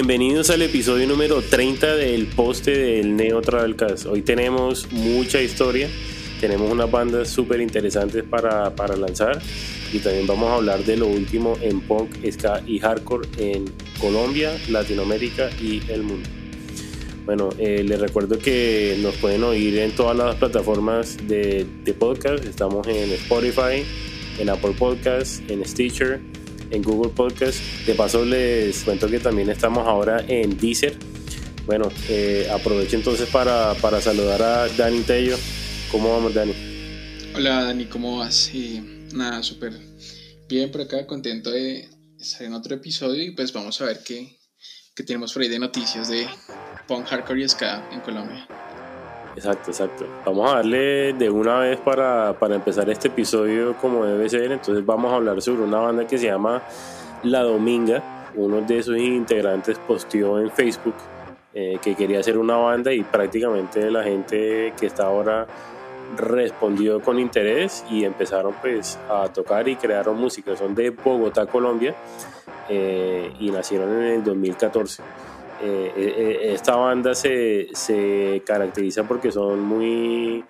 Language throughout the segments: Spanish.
Bienvenidos al episodio número 30 del poste del Neo Travelcast. Hoy tenemos mucha historia, tenemos unas bandas súper interesantes para, para lanzar y también vamos a hablar de lo último en punk, ska y hardcore en Colombia, Latinoamérica y el mundo. Bueno, eh, les recuerdo que nos pueden oír en todas las plataformas de, de podcast. Estamos en Spotify, en Apple Podcasts, en Stitcher, en Google Podcast. De paso les cuento que también estamos ahora en Deezer. Bueno, eh, aprovecho entonces para, para, saludar a Dani Tello. ¿Cómo vamos, Dani? Hola, Dani, ¿cómo vas? Y nada, súper bien por acá, contento de estar en otro episodio y pues vamos a ver qué, qué tenemos por ahí de noticias de punk, hardcore y ska en Colombia. Exacto, exacto. Vamos a darle de una vez para, para, empezar este episodio como debe ser. Entonces vamos a hablar sobre una banda que se llama La Dominga. Uno de sus integrantes posteó en Facebook eh, que quería hacer una banda y prácticamente la gente que está ahora respondió con interés y empezaron pues a tocar y crearon música. Son de Bogotá, Colombia eh, y nacieron en el 2014. Eh, eh, esta banda se, se, caracteriza porque son muy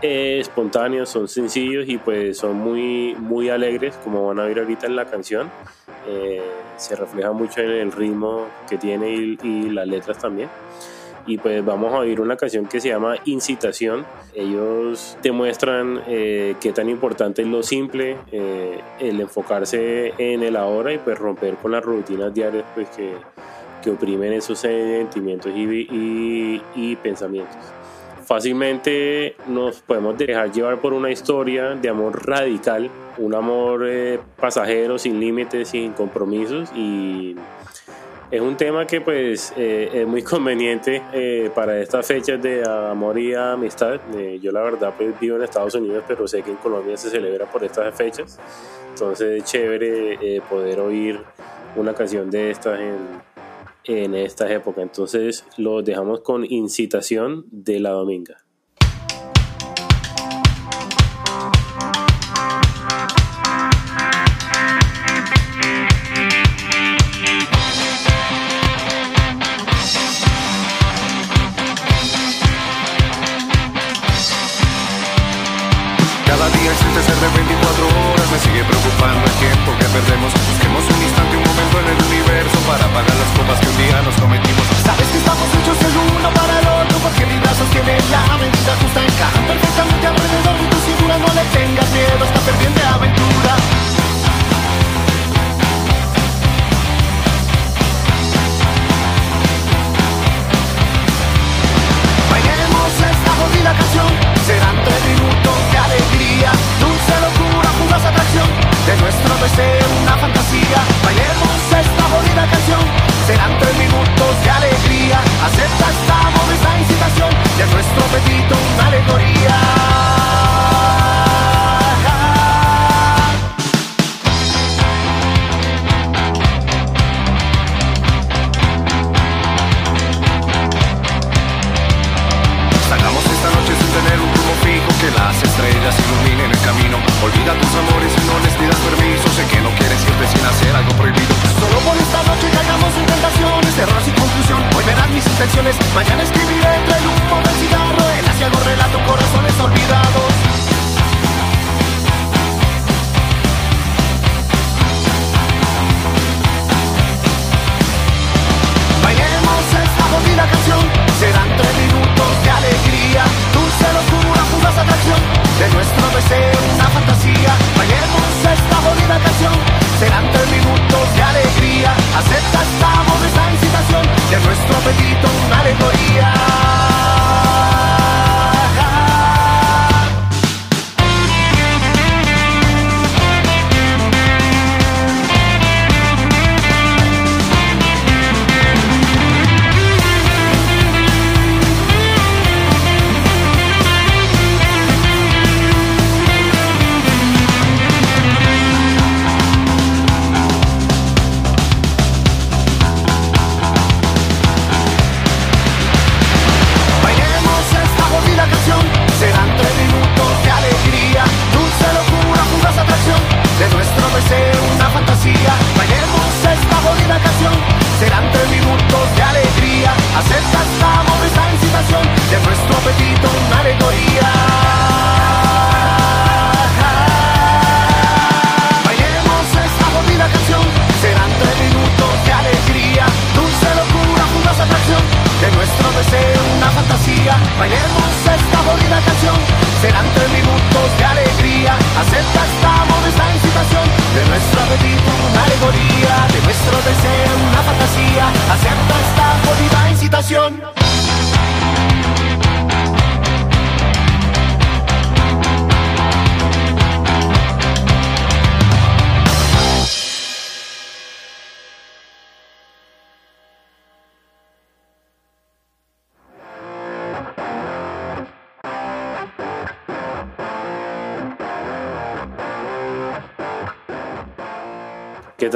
eh, espontáneos, son sencillos y pues son muy, muy alegres, como van a ver ahorita en la canción. Eh, se refleja mucho en el ritmo que tiene y, y, las letras también. Y pues vamos a oír una canción que se llama Incitación. Ellos demuestran eh, qué tan importante es lo simple, el enfocarse en el ahora y pues romper con las rutinas diarias pues que que oprimen esos sentimientos y, y, y, pensamientos. Fácilmente nos podemos dejar llevar por una historia de amor radical, un amor eh, pasajero, sin límites, sin compromisos y es un tema que pues eh, es muy conveniente eh, para estas fechas de amor y amistad. Eh, yo la verdad pues vivo en Estados Unidos, pero sé que en Colombia se celebra por estas fechas. Entonces es chévere poder oír una canción de estas en, en esta época. Entonces lo dejamos con incitación de la dominga.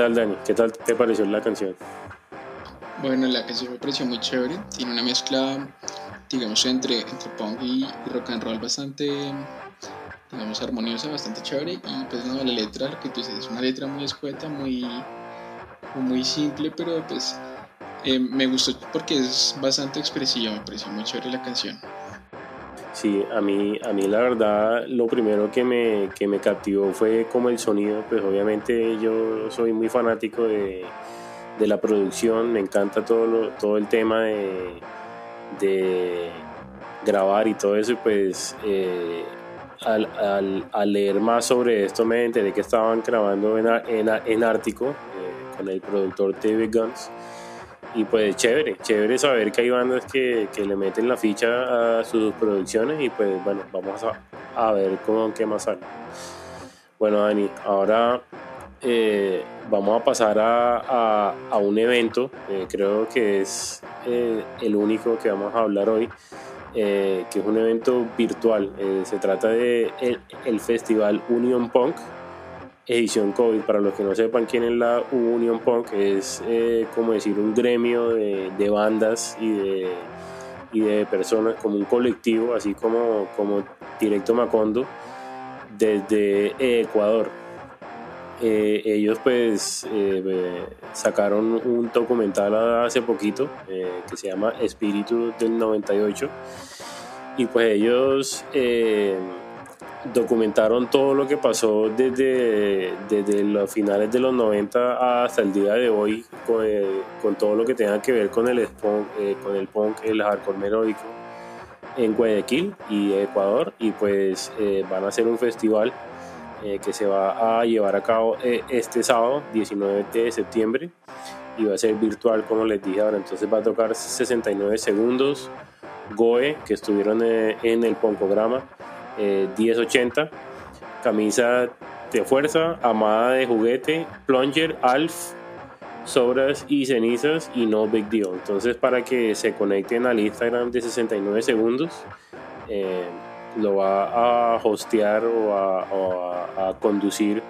Tal, Dani? ¿Qué tal te pareció la canción? Bueno, la canción me pareció muy chévere. Tiene una mezcla, digamos, entre, entre punk y rock and roll bastante, digamos, armoniosa, bastante chévere. Y pues no, la letra, que tú dices, es una letra muy escueta, muy, muy simple, pero pues eh, me gustó porque es bastante expresiva. Me pareció muy chévere la canción. Sí, a mí, a mí la verdad lo primero que me, que me captivó fue como el sonido, pues obviamente yo soy muy fanático de, de la producción, me encanta todo, lo, todo el tema de, de grabar y todo eso. Y pues eh, al, al, al, leer más sobre esto me enteré que estaban grabando en, en, en Ártico eh, con el productor David Guns y pues chévere, chévere saber que hay bandas que, que, le meten la ficha a sus producciones y pues bueno, vamos a, a ver cómo qué más sale. Bueno Dani, ahora eh, vamos a pasar a, a, un evento, eh, creo que es eh, el único que vamos a hablar hoy, que es un evento virtual, se trata de el Festival Union Punk, edición COVID. Para los que no sepan quién es la Union Punk, es eh, como decir un gremio de, bandas y de, y de personas, como un colectivo, así como, como Directo Macondo, desde Ecuador. Eh, ellos pues eh, sacaron un documental hace poquito eh, que se llama Espíritu del 98 y pues ellos documentaron todo lo que pasó desde, desde los finales de los 90 hasta el día de hoy con, eh, con todo lo que tenga que ver con el punk, eh, con el punk, el hardcore melódico en Guayaquil y Ecuador. Y pues eh, van a hacer un festival que se va a llevar a cabo este sábado 19 de septiembre. Y va a ser virtual como les dije ahora. Entonces va a tocar 69 segundos. Goe que estuvieron en el Poncograma eh, 1080, camisa de fuerza, amada de juguete, plunger, alf, sobras y cenizas y no big deal. Entonces para que se conecten al Instagram de 69 segundos, eh, lo va a hostear o a conducir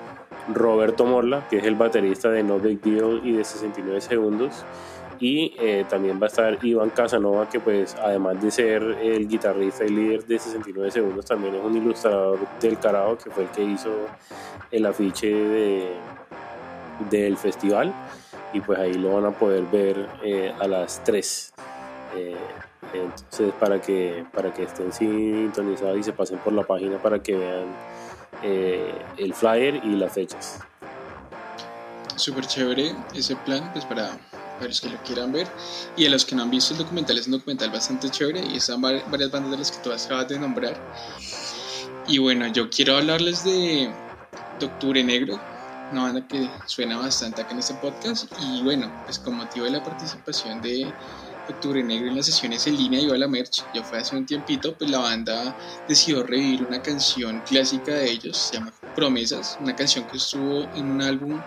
Roberto Morla, que es el baterista de No Big Deal y de 69 segundos y eh, también va a estar Iván Casanova que pues además de ser el guitarrista y líder de 69 segundos también es un ilustrador del carajo que fue el que hizo el afiche de, del festival. Y pues ahí lo van a poder ver eh, a las 3 eh, entonces para que para que estén sintonizados y se pasen por la página para que vean eh, el flyer y las fechas. Súper chévere ese plan pues para para los que lo quieran ver. Y a los que no han visto el documental, es un documental bastante chévere y están varias bandas de las que tú acabas de nombrar. Y bueno, yo quiero hablarles de, de Octubre Negro, una banda que suena bastante acá en este podcast. Y bueno, pues con motivo de la participación de Octubre Negro en las sesiones en línea y a la merch, ya fue hace un tiempito, pues la banda decidió revivir una canción clásica de ellos, se llama Promesas, una canción que estuvo en un álbum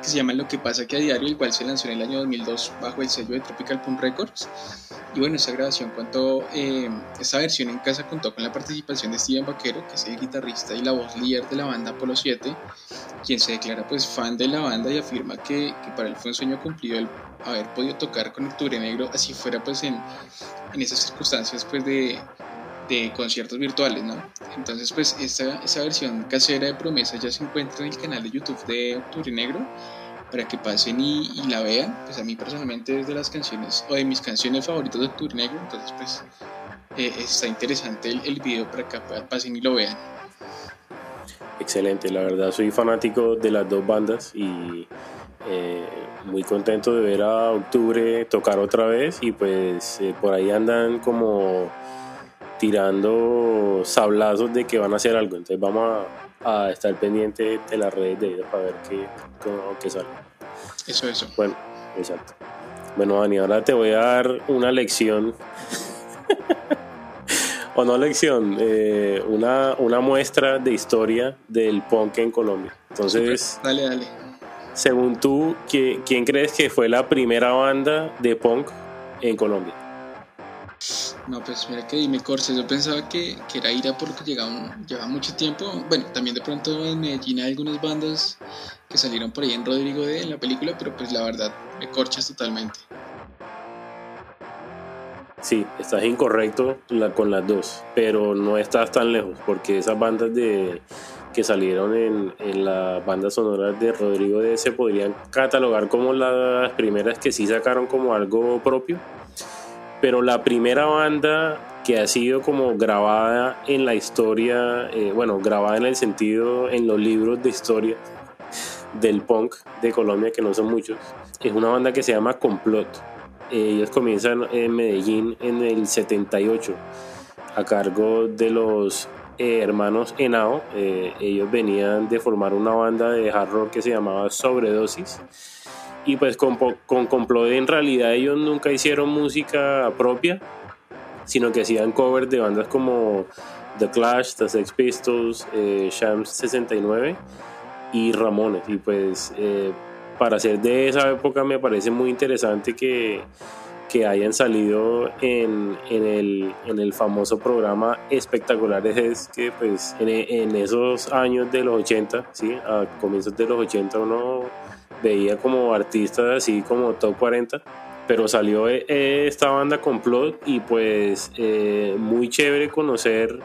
que se llama Lo que pasa que a diario, el cual se lanzó en el año 2002 bajo el sello de Tropical Punk Records. Y bueno, esta grabación contó, eh, esta versión en casa contó con la participación de Steven Vaquero, que es el guitarrista y la voz líder de la banda Apolo 7, quien se declara pues fan de la banda y afirma que, que para él fue un sueño cumplido el haber podido tocar con Octubre Negro, así fuera pues en, en esas circunstancias pues de, de conciertos virtuales, ¿no? Entonces, pues esta, esta versión casera de promesa ya se encuentra en el canal de YouTube de Octubre Negro para que pasen y, la vean. Pues a mí personalmente es de las canciones o de mis canciones favoritas de Octubre Negro, entonces pues eh, está interesante el, el, video para que pasen y lo vean. Excelente, la verdad soy fanático de las dos bandas y eh, muy contento de ver a Octubre tocar otra vez y pues eh, por ahí andan como tirando sablazos de que van a hacer algo. Entonces vamos a, a estar pendiente de las redes de ellos para ver qué, qué sale. Eso, eso. Bueno, exacto. Bueno, Dani, ahora te voy a dar una lección. o no lección, eh, una, una muestra de historia del punk en Colombia. Entonces, Dale, dale. según tú, ¿qui- ¿quién crees que fue la primera banda de punk en Colombia? No, pues mira que dime Corses, yo pensaba que, que era Ira porque llegaba, llevaba mucho tiempo. Bueno, también de pronto en Medellín hay algunas bandas que salieron por ahí en Rodrigo D en la película, pero pues la verdad me corchas totalmente. Sí, estás incorrecto la- con las dos, pero no estás tan lejos, porque esas bandas de que salieron en, en las bandas de Rodrigo D se podrían catalogar como las primeras que sí sacaron como algo propio, pero la primera banda que ha sido como grabada en la historia, eh, bueno, grabada en el sentido, en los libros de historia del punk de Colombia, que no son muchos, es una banda que se llama Complot. Ellos comienzan en Medellín en el 78 a cargo de los eh, hermanos Henao. Eh, ellos venían de formar una banda de hard rock que se llamaba Sobredosis. Y pues con, con Complot en realidad ellos nunca hicieron música propia, sino que hacían covers de bandas como The Clash, The Sex Pistols, eh, Shams 69 y Ramones. Y pues eh, para ser de esa época me parece muy interesante que, que hayan salido en, en, el, en el famoso programa Espectaculares es que pues en, en esos años de los 80, ¿sí? a comienzos de los 80 uno veía como artistas así como top 40 pero salió eh, esta banda Complot y pues eh, muy chévere conocer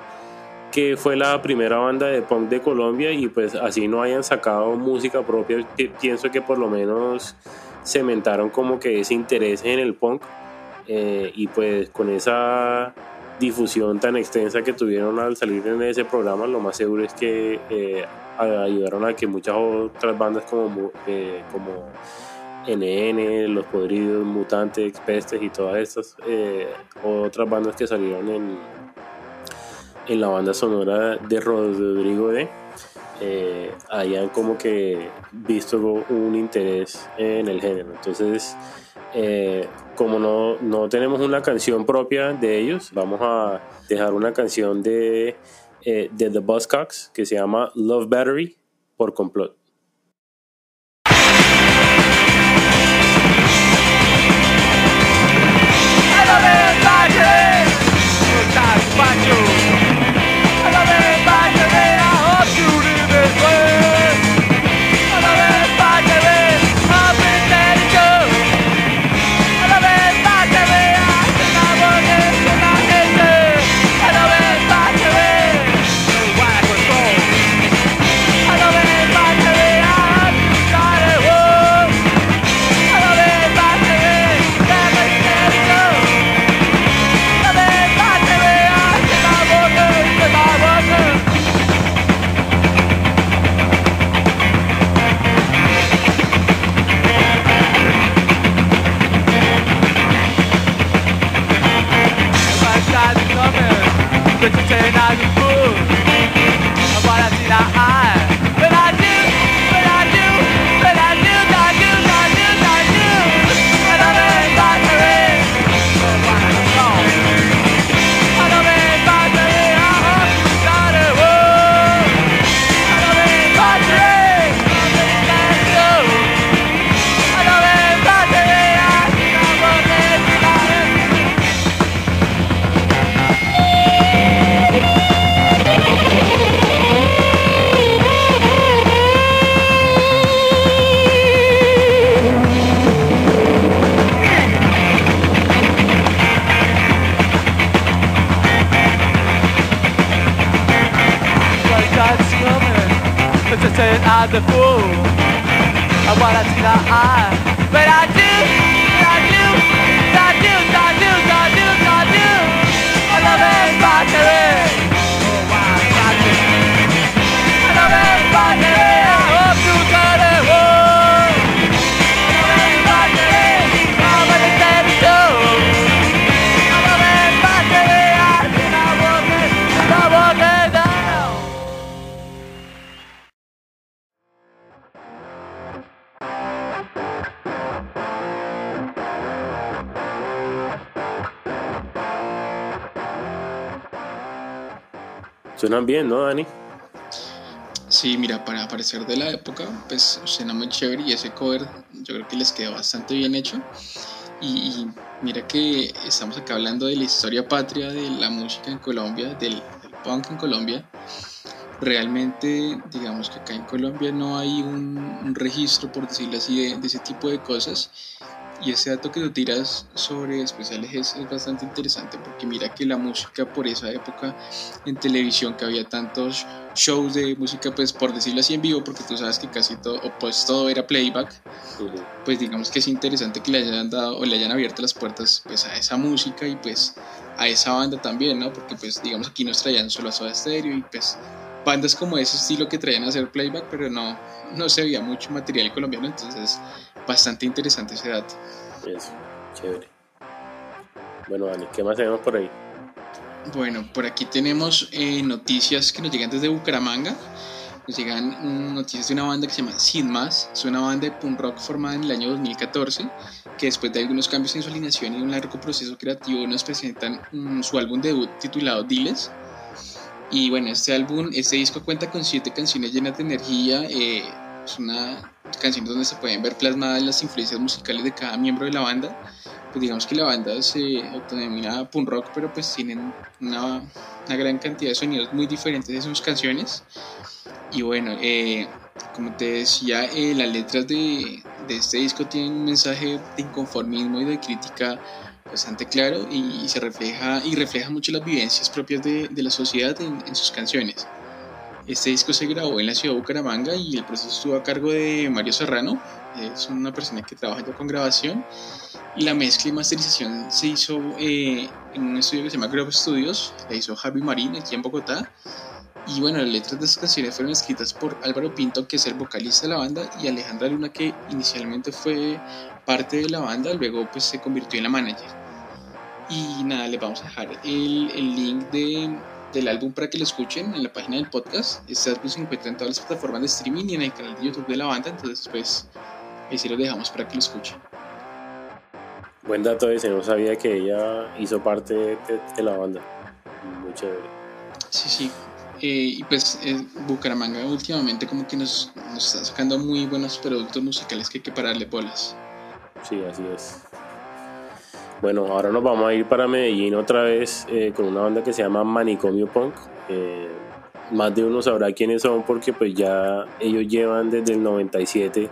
que fue la primera banda de punk de Colombia y pues así no hayan sacado música propia, pi- pienso que por lo menos cementaron como que ese interés en el punk eh, y pues con esa difusión tan extensa que tuvieron al salir en ese programa, lo más seguro es que eh, ayudaron a que muchas otras bandas como, eh, como NN, Los Podridos, Mutantes, Pestes y todas estas eh, otras bandas que salieron en, en la banda sonora de Rodrigo D eh, hayan como que visto un interés en el género. Entonces, eh, como no, no tenemos una canción propia de ellos, vamos a dejar una canción de, eh, de The Buzzcocks que se llama Love Battery por complot. the fool. I wanna see the I. Suenan bien, ¿no, Dani? Sí, mira, para aparecer de la época, pues suena muy chévere y ese cover yo creo que les quedó bastante bien hecho. Y, mira que estamos acá hablando de la historia patria de la música en Colombia, del, punk en Colombia. Realmente, digamos que acá en Colombia no hay un, registro, por decirlo así, de ese tipo de cosas. Y ese dato que tú tiras sobre especiales es, es, bastante interesante porque mira que la música por esa época en televisión que había tantos shows de música pues por decirlo así en vivo porque tú sabes que casi todo o pues todo era playback uh -huh. pues digamos que es interesante que le hayan dado o le hayan abierto las puertas pues a esa música y pues a esa banda también no porque pues digamos aquí nos traían solo a Soda Stereo y pues bandas como ese estilo que traían a hacer playback pero no no se veía mucho material colombiano entonces bastante interesante ese dato. Eso, chévere. Bueno, Dani, ¿qué más tenemos por ahí? Bueno, por aquí tenemos eh, noticias que nos llegan desde Bucaramanga. Nos llegan noticias de una banda que se llama Sin Más. Es una banda de punk rock formada en el año 2014, que después de algunos cambios en su alineación y un largo proceso creativo nos presentan um, su álbum debut titulado Diles. Y bueno, este álbum, este disco cuenta con siete canciones llenas de energía. Eh, es una canción donde se pueden ver plasmadas las influencias musicales de cada miembro de la banda. Pues digamos que la banda se autodenomina punk rock, pero pues tienen una, una gran cantidad de sonidos muy diferentes de sus canciones. Y bueno, eh, como te decía, eh, las letras de, de, este disco tienen un mensaje de inconformismo y de crítica bastante claro y, se refleja y refleja mucho las vivencias propias de, de la sociedad en, en sus canciones. Este disco se grabó en la ciudad de Bucaramanga y el proceso estuvo a cargo de Mario Serrano, es una persona que trabaja ya con grabación. Y la mezcla y masterización se hizo eh, en un estudio que se llama Grove Studios, la hizo Harvey Marín aquí en Bogotá. Y bueno, las letras de estas canciones fueron escritas por Álvaro Pinto, que es el vocalista de la banda, y Alejandra Luna, que inicialmente fue parte de la banda, luego pues se convirtió en la manager. Y nada, les vamos a dejar el, el link de, del álbum para que lo escuchen en la página del podcast. Este álbum se encuentra en todas las plataformas de streaming y en el canal de YouTube de la banda, entonces pues ahí sí lo dejamos para que lo escuchen. Buen dato ese, no sabía que ella hizo parte de, de la banda. Muy chévere. Sí, sí. Eh, y pues eh, Bucaramanga últimamente como que nos, nos está sacando muy buenos productos musicales que hay que pararle bolas. Sí, así es. Bueno, ahora nos vamos a ir para Medellín otra vez eh, con una banda que se llama Manicomio Punk. Eh, más de uno sabrá quiénes son porque pues ya ellos llevan desde el 97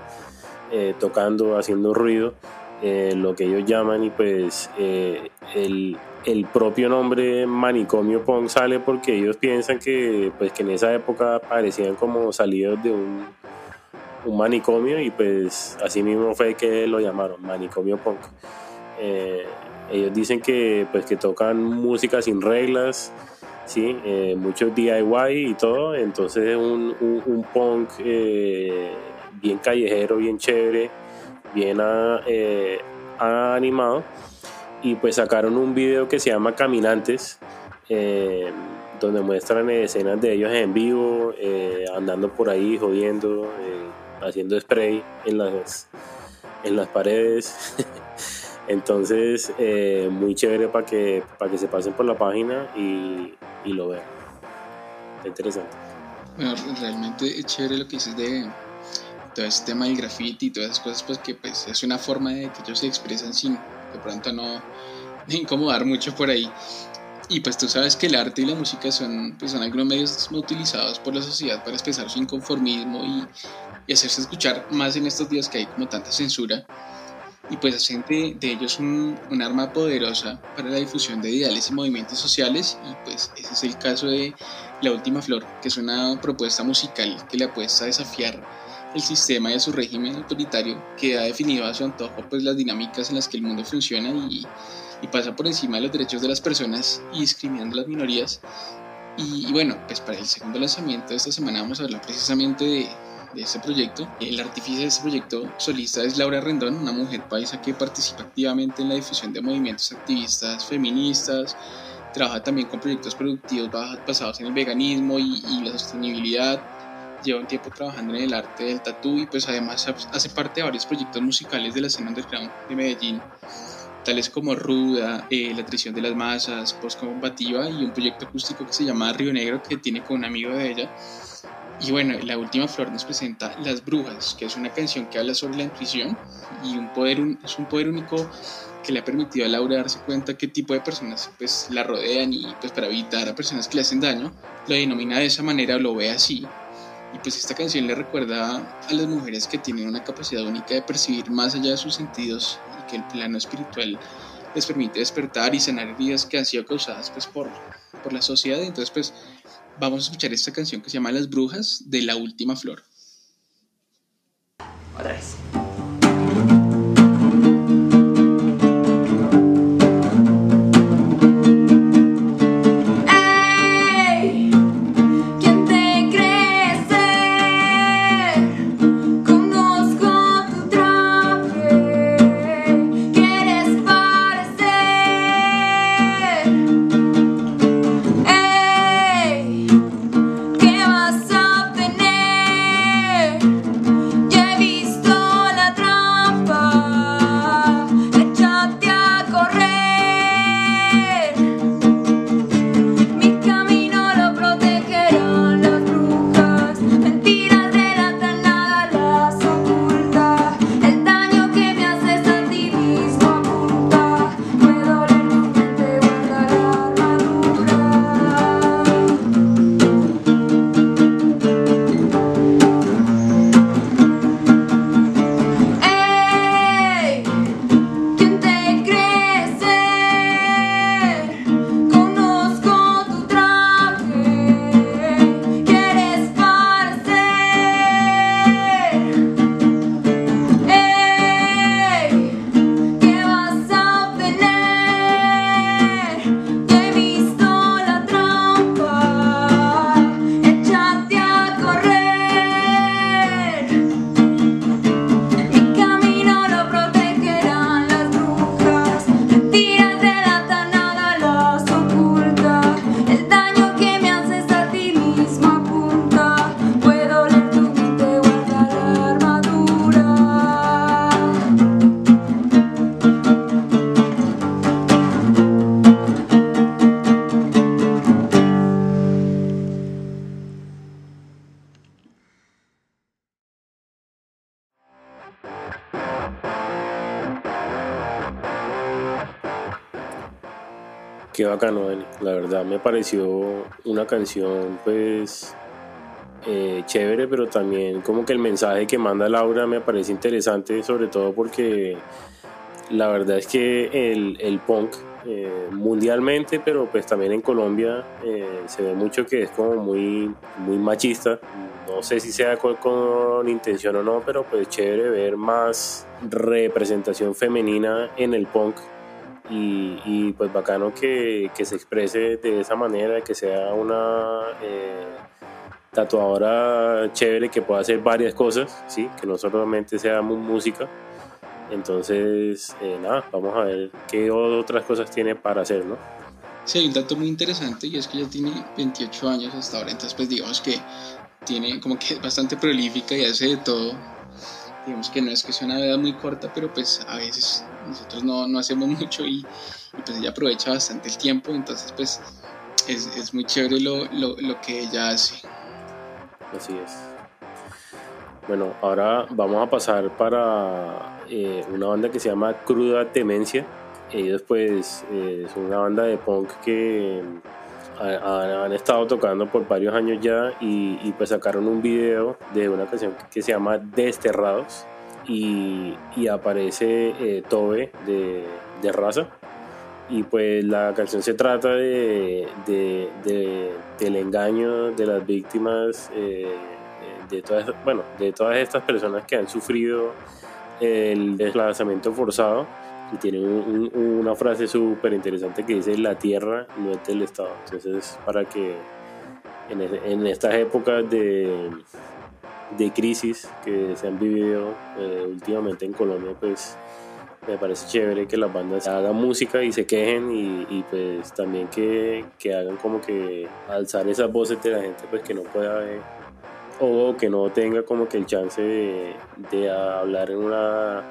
eh, tocando, haciendo ruido, lo que ellos llaman y pues el, el, propio nombre Manicomio Punk sale porque ellos piensan que pues que en esa época parecían como salidos de un, un manicomio y pues así mismo fue que lo llamaron Manicomio Punk. Eh, ellos dicen que pues que tocan música sin reglas sí eh, mucho DIY y todo entonces un, un, un punk eh, bien callejero bien chévere bien a, eh, animado. Y pues sacaron un video que se llama Caminantes donde muestran escenas de ellos en vivo andando por ahí jodiendo haciendo spray en las en las paredes Entonces, eh, muy chévere para que, para que se pasen por la página y, y lo vean. Está interesante. Bueno, realmente es chévere lo que dices de todo este tema del graffiti y todas esas cosas, pues que pues, es una forma de que ellos se expresan sin de pronto no incomodar mucho por ahí. Y pues tú sabes que el arte y la música son, pues, son algunos medios utilizados por la sociedad para expresar su inconformismo y, y hacerse escuchar más en estos días que hay como tanta censura y pues hacen de, de ellos un, arma poderosa para la difusión de ideales y movimientos sociales y pues ese es el caso de La Última Flor, que es una propuesta musical que le apuesta a desafiar el sistema y a su régimen autoritario que ha definido a su antojo pues las dinámicas en las que el mundo funciona y, y pasa por encima de los derechos de las personas y discriminando a las minorías. Y, y bueno, pues para el segundo lanzamiento de esta semana vamos a hablar precisamente de, de este proyecto. El artífice de este proyecto solista es Laura Rendón, una mujer paisa que participa activamente en la difusión de movimientos activistas feministas, trabaja también con proyectos productivos basados en el veganismo y, y la sostenibilidad, lleva un tiempo trabajando en el arte del tatú y pues además hace parte de varios proyectos musicales de la escena underground de Medellín. tales como Ruda, eh, La traición de las masas, Postcombativa y un proyecto acústico que se llama Río Negro que tiene con un amigo de ella. Y bueno, la última flor nos presenta Las Brujas, que es una canción que habla sobre la intuición y un poder, es un poder único que le ha permitido a Laura darse cuenta qué tipo de personas pues la rodean y pues para evitar a personas que le hacen daño, lo denomina de esa manera o lo ve así. Y pues esta canción le recuerda a las mujeres que tienen una capacidad única de percibir más allá de sus sentidos y que el plano espiritual les permite despertar y sanar heridas que han sido causadas pues por, por la sociedad. Entonces pues vamos a escuchar esta canción que se llama Las Brujas de la Última Flor. Otra vez. Verdad me pareció una canción pues eh, chévere, pero también como que el mensaje que manda Laura me parece interesante, sobre todo porque la verdad es que el, punk eh, mundialmente, pero pues también en Colombia eh, se ve mucho que es como muy, muy machista. No sé si sea con, con intención o no, pero pues chévere ver más representación femenina en el punk y, y, pues bacano que, que, se exprese de esa manera, que sea una eh, tatuadora chévere que pueda hacer varias cosas, ¿sí? que no solamente sea música. Entonces, eh, nada, vamos a ver qué otras cosas tiene para hacer, ¿no? Sí, hay un dato muy interesante y es que ella tiene 28 años hasta ahora, entonces pues digamos que tiene como que es bastante prolífica y hace de todo. Digamos que no es que sea una edad muy corta, pero pues a veces nosotros no, no hacemos mucho y, y, pues ella aprovecha bastante el tiempo, entonces pues es, es muy chévere lo, lo, lo, que ella hace. Así es. Bueno, ahora vamos a pasar para eh, una banda que se llama Cruda Temencia. Ellos pues eh, son una banda de punk que han, han estado tocando por varios años ya y, y, pues sacaron un video de una canción que se llama Desterrados y, y aparece eh, Tobe de, de, Raza. Y pues la canción se trata de, de, de del engaño de las víctimas eh, de todas bueno de todas estas personas que han sufrido el desplazamiento forzado y tiene un, un, una frase súper interesante que dice la tierra no es del Estado entonces para que en, estas épocas de de crisis que se han vivido eh, últimamente en Colombia, pues me parece chévere que las bandas hagan música y se quejen y, pues también que, que, hagan como que alzar esas voces de la gente pues que no pueda ver o que no tenga como que el chance de, de hablar en una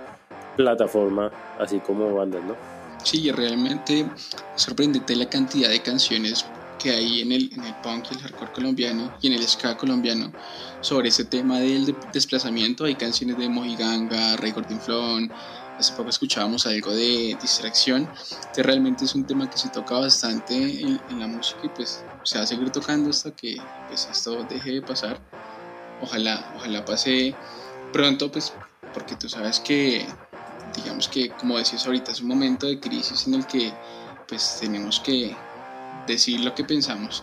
plataforma así como bandas, ¿no? Sí, realmente sorprendente la cantidad de canciones que hay en el, en el punk y el hardcore colombiano y en el ska colombiano sobre ese tema del de- desplazamiento. Hay canciones de Mojiganga, Ray Gordon hace poco escuchábamos algo de distracción, que realmente es un tema que se toca bastante en, en la música y pues se va a seguir tocando hasta que pues, esto deje de pasar. Ojalá, ojalá pase pronto, pues porque tú sabes que, digamos que, como decías ahorita, es un momento de crisis en el que pues tenemos que decir lo que pensamos.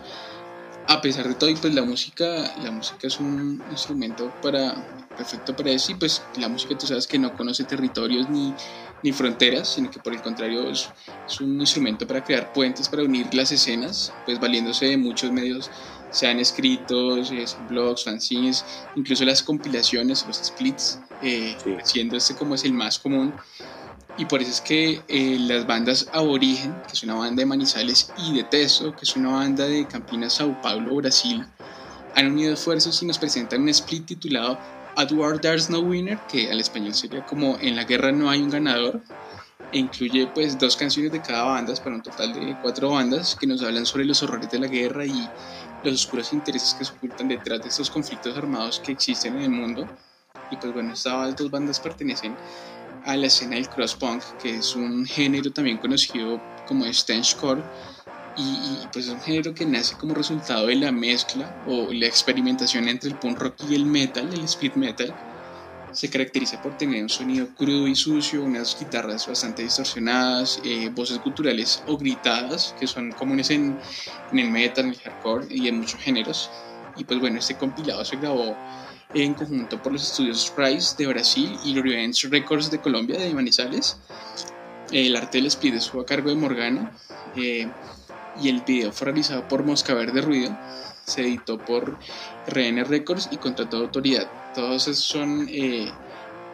A pesar de todo, y pues la música, la música es un instrumento para, perfecto para eso, y pues la música tú sabes que no conoce territorios ni, ni fronteras, sino que por el contrario es, es un instrumento para crear puentes, para unir las escenas, pues valiéndose de muchos medios, sean escritos, eh, blogs, fanzines, incluso las compilaciones, los splits, eh, Sí. siendo este como es el más común. Y por eso es que eh, las bandas Aborigen, que es una banda de Manizales, y de Teso, que es una banda de Campinas, Sao Paulo, Brasil, han unido esfuerzos y nos presentan un split titulado At War There's No Winner, que al español sería como En la guerra no hay un ganador, e incluye pues dos canciones de cada banda, para un total de cuatro bandas, que nos hablan sobre los horrores de la guerra y los oscuros intereses que se ocultan detrás de estos conflictos armados que existen en el mundo. Y pues bueno, estas dos bandas pertenecen a la escena del cross punk, que es un género también conocido como stangecore y, y, pues es un género que nace como resultado de la mezcla o la experimentación entre el punk rock y el metal, el speed metal. Se caracteriza por tener un sonido crudo y sucio, unas guitarras bastante distorsionadas, eh, voces guturales o gritadas, que son comunes en, en el metal, en el hardcore y en muchos géneros. Y pues bueno, este compilado se grabó en conjunto por los estudios Price de Brasil y Revenge Records de Colombia, de Manizales. El arte del speed estuvo a cargo de Morgana eh, y el video fue realizado por Mosca Verde Ruido. Se editó por RN Records y contra toda autoridad. Todos esos son, eh,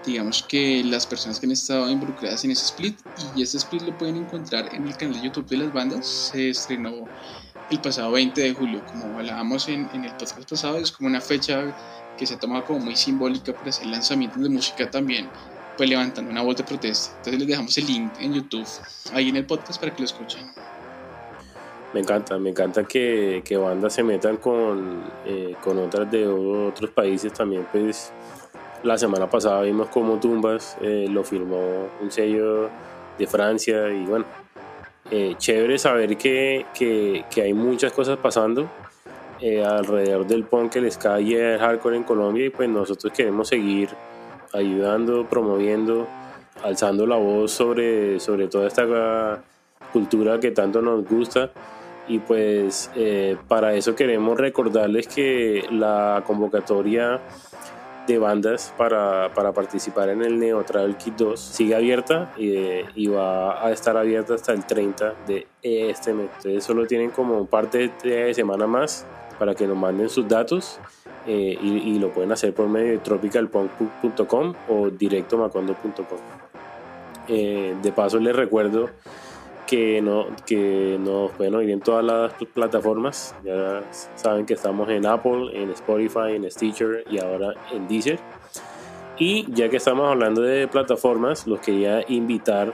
digamos que las personas que han estado involucradas en ese split y este split lo pueden encontrar en el canal de YouTube de las bandas. Se estrenó el pasado 20 de julio, como hablábamos en, en el podcast pasado, es como una fecha que se ha tomado como muy simbólica para hacer lanzamientos de música también, pues levantando una voz de protesta. Entonces les dejamos el link en YouTube, ahí en el podcast para que lo escuchen. Me encanta, me encanta que, que bandas se metan con, eh, con otras de otros países también. Pues la semana pasada vimos como Tumbas eh, lo firmó un sello de Francia y bueno, eh, chévere saber que, que, que hay muchas cosas pasando eh, alrededor del punk, el ska y el hardcore en Colombia y pues nosotros queremos seguir ayudando, promoviendo, alzando la voz sobre, sobre toda esta cultura que tanto nos gusta y pues eh, para eso queremos recordarles que la convocatoria de bandas para, para participar en el Neo Travel Kit 2 sigue abierta eh, y va a estar abierta hasta el 30 de este mes. Entonces solo tienen como un par de, de semana más para que nos manden sus datos eh, y, y, lo pueden hacer por medio de tropicalpunk.com o directomacondo.com. Eh, de paso les recuerdo que, no, que nos pueden oír en todas las plataformas. Ya saben que estamos en Apple, en Spotify, en Stitcher y ahora en Deezer. Y ya que estamos hablando de plataformas, los quería invitar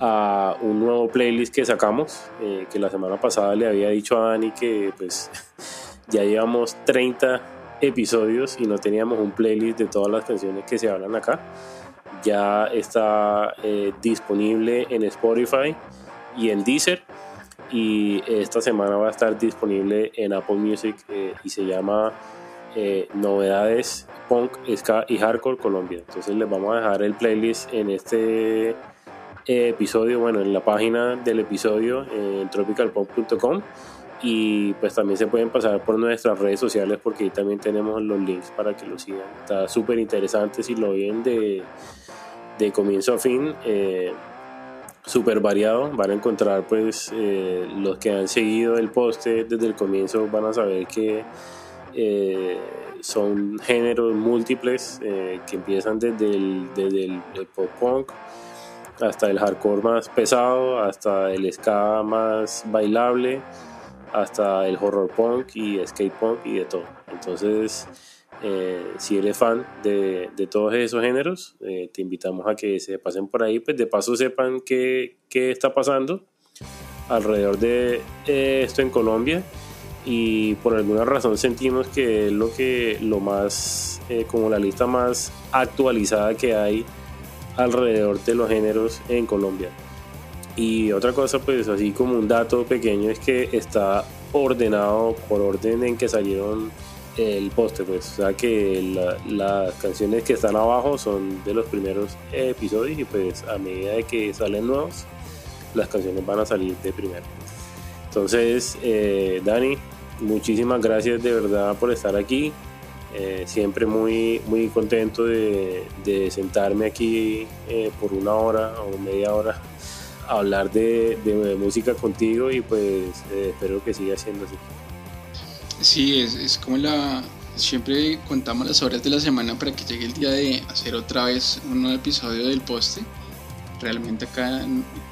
a un nuevo playlist que sacamos, eh, que la semana pasada le había dicho a Dani que pues ya llevamos 30 episodios y no teníamos un playlist de todas las canciones que se hablan acá. Ya está eh, disponible en Spotify y en Deezer y esta semana va a estar disponible en Apple Music eh, y se llama eh, Novedades Punk, Ska y Hardcore Colombia. Entonces les vamos a dejar el playlist en este episodio, bueno, en la página del episodio en tropicalpunk.com y pues también se pueden pasar por nuestras redes sociales porque ahí también tenemos los links para que lo sigan. Está súper interesante si lo ven de, de comienzo a fin. Eh, súper variado. Van a encontrar, pues, eh, los que han seguido el poste desde el comienzo van a saber que eh, son géneros múltiples eh, que empiezan desde el, desde el, pop punk hasta el hardcore más pesado, hasta el ska más bailable, hasta el horror punk y skate punk y de todo. Entonces, Eh, si eres fan de, todos esos géneros, eh, te invitamos a que se pasen por ahí, pues de paso sepan qué, está pasando alrededor de eh, esto en Colombia y por alguna razón sentimos que es lo que lo más como la lista más actualizada que hay alrededor de los géneros en Colombia. Y otra cosa, pues así como un dato pequeño, es que está ordenado por orden en que salieron el poste, pues, o sea que la- las canciones que están abajo son de los primeros episodios y pues a medida de que salen nuevos, las canciones van a salir de primero. Entonces, eh, Dani, muchísimas gracias de verdad por estar aquí. Eh, siempre muy, muy contento de, de sentarme aquí eh, por una hora o media hora a hablar de, de música contigo y pues espero que siga siendo así. Sí, es, es como la... Siempre contamos las horas de la semana para que llegue el día de hacer otra vez un nuevo episodio del poste. Realmente acá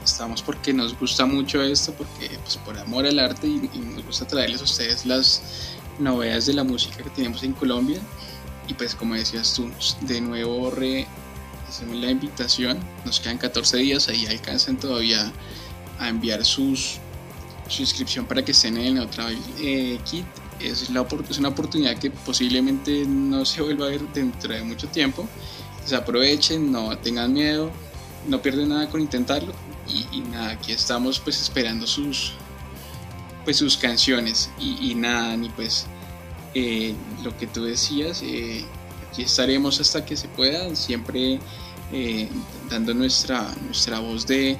estamos porque nos gusta mucho esto, porque pues por amor al arte y, nos gusta traerles a ustedes las novedades de la música que tenemos en Colombia. Y pues como decías tú, de nuevo re, hacemos la invitación. Nos quedan 14 días, ahí alcanzan todavía a enviar sus, su inscripción para que estén en el Neotravel eh, Kit. Es, la, es una oportunidad que posiblemente no se vuelva a ver dentro de mucho tiempo. Aprovechen, no tengan miedo, no pierden nada con intentarlo. Y, nada, aquí estamos pues esperando sus, pues, sus canciones. Y, nada, ni pues eh, lo que tú decías, eh, aquí estaremos hasta que se pueda, siempre eh, dando nuestra, nuestra voz de,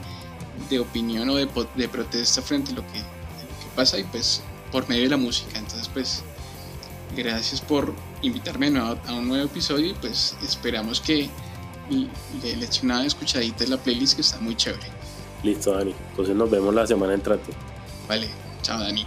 de opinión o de, de protesta frente a lo que, a lo que pasa y pues por medio de la música. Entonces pues gracias por invitarme a un nuevo episodio y pues esperamos que le, le eche una escuchadita de la playlist que está muy chévere. Listo, Dani. Entonces nos vemos la semana entrante. Vale, chao Dani.